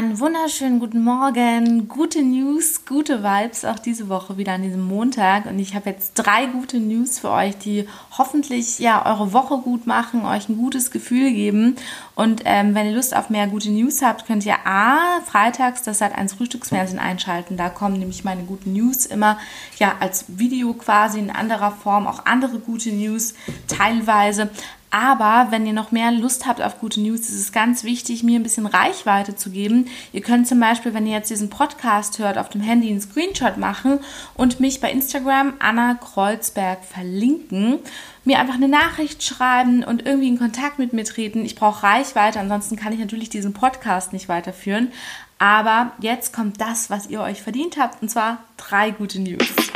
Einen wunderschönen guten Morgen, gute News, gute Vibes auch diese Woche wieder an diesem Montag. Und ich habe jetzt drei gute News für euch, die hoffentlich ja eure Woche gut machen, euch ein gutes Gefühl geben. Und ähm, wenn ihr Lust auf mehr gute News habt, könnt ihr a freitags das Sat 1 Frühstücksfernsehen einschalten, da kommen nämlich meine guten News immer ja als Video quasi in anderer Form, auch andere gute News teilweise, aber wenn ihr noch mehr Lust habt auf gute News, ist es ganz wichtig, mir ein bisschen Reichweite zu geben. Ihr könnt zum Beispiel, wenn ihr jetzt diesen Podcast hört, auf dem Handy einen Screenshot machen und mich bei Instagram Anna Kreuzberg verlinken. Mir einfach eine Nachricht schreiben und irgendwie in Kontakt mit mir treten. Ich brauche Reichweite, ansonsten kann ich natürlich diesen Podcast nicht weiterführen. Aber jetzt kommt das, was ihr euch verdient habt, und zwar drei gute News.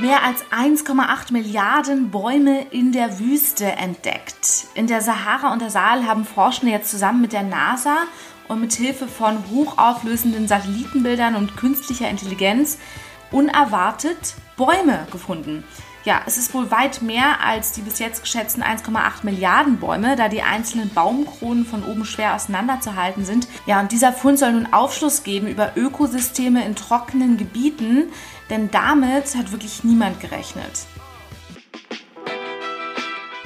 Mehr als 1,8 Milliarden Bäume in der Wüste entdeckt. In der Sahara und der Saal haben Forschende jetzt zusammen mit der NASA und mit Hilfe von hochauflösenden Satellitenbildern und künstlicher Intelligenz unerwartet Bäume gefunden. Ja, es ist wohl weit mehr als die bis jetzt geschätzten 1,8 Milliarden Bäume, da die einzelnen Baumkronen von oben schwer auseinanderzuhalten sind. Ja, und dieser Fund soll nun Aufschluss geben über Ökosysteme in trockenen Gebieten, denn damit hat wirklich niemand gerechnet.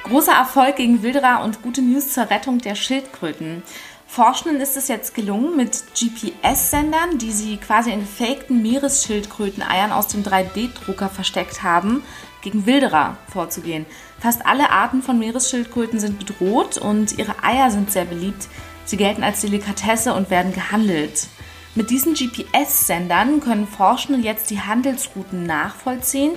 Großer Erfolg gegen Wilderer und gute News zur Rettung der Schildkröten. Forschenden ist es jetzt gelungen, mit GPS-Sendern, die sie quasi in gefakten Meeresschildkröteneiern aus dem 3D-Drucker versteckt haben, gegen Wilderer vorzugehen. Fast alle Arten von Meeresschildkröten sind bedroht und ihre Eier sind sehr beliebt. Sie gelten als Delikatesse und werden gehandelt. Mit diesen GPS-Sendern können Forschende jetzt die Handelsrouten nachvollziehen.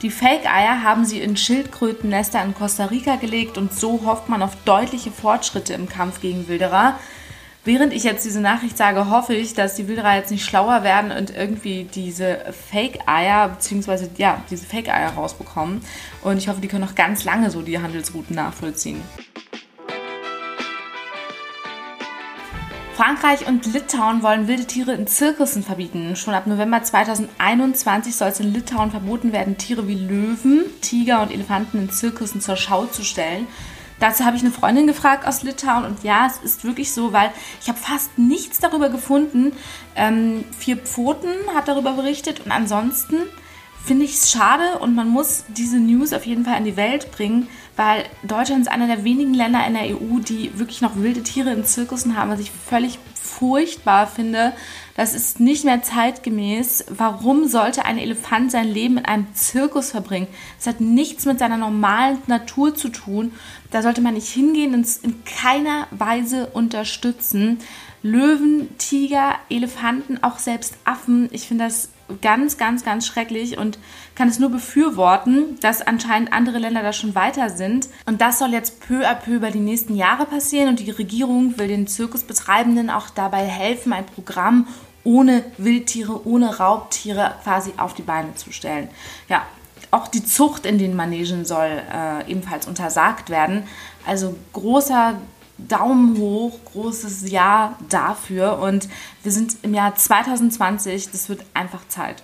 Die Fake-Eier haben sie in Schildkrötennester in Costa Rica gelegt und so hofft man auf deutliche Fortschritte im Kampf gegen Wilderer. Während ich jetzt diese Nachricht sage, hoffe ich, dass die Wilderer jetzt nicht schlauer werden und irgendwie diese Fake-Eier, beziehungsweise ja, diese Fake-Eier rausbekommen. Und ich hoffe, die können noch ganz lange so die Handelsrouten nachvollziehen. Frankreich und Litauen wollen wilde Tiere in Zirkussen verbieten. Schon ab November 2021 soll es in Litauen verboten werden, Tiere wie Löwen, Tiger und Elefanten in Zirkussen zur Schau zu stellen. Dazu habe ich eine Freundin gefragt aus Litauen und ja, es ist wirklich so, weil ich habe fast nichts darüber gefunden. Ähm, Vier Pfoten hat darüber berichtet und ansonsten finde ich es schade und man muss diese News auf jeden Fall in die Welt bringen, weil Deutschland ist einer der wenigen Länder in der EU, die wirklich noch wilde Tiere in Zirkussen haben, was ich völlig furchtbar finde. Das ist nicht mehr zeitgemäß. Warum sollte ein Elefant sein Leben in einem Zirkus verbringen? Das hat nichts mit seiner normalen Natur zu tun. Da sollte man nicht hingehen und es in keiner Weise unterstützen. Löwen, Tiger, Elefanten, auch selbst Affen. Ich finde das ganz, ganz, ganz schrecklich und kann es nur befürworten, dass anscheinend andere Länder da schon weiter sind. Und das soll jetzt peu à peu über die nächsten Jahre passieren und die Regierung will den Zirkusbetreibenden auch dabei helfen, ein Programm ohne Wildtiere, ohne Raubtiere quasi auf die Beine zu stellen. Ja, auch die Zucht in den Manegen soll äh, ebenfalls untersagt werden. Also großer Daumen hoch, großes Ja dafür. Und wir sind im Jahr 2020, das wird einfach Zeit.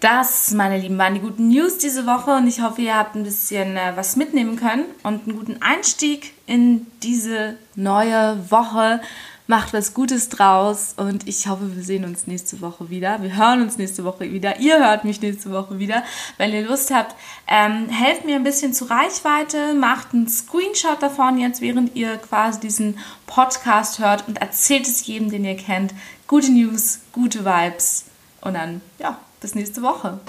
Das, meine Lieben, waren die guten News diese Woche und ich hoffe, ihr habt ein bisschen äh, was mitnehmen können und einen guten Einstieg in diese neue Woche macht was Gutes draus und ich hoffe, wir sehen uns nächste Woche wieder. Wir hören uns nächste Woche wieder. Ihr hört mich nächste Woche wieder. Wenn ihr Lust habt, ähm, helft mir ein bisschen zu Reichweite, macht einen Screenshot davon jetzt, während ihr quasi diesen Podcast hört und erzählt es jedem, den ihr kennt. Gute News, gute Vibes und dann, ja, bis nächste Woche.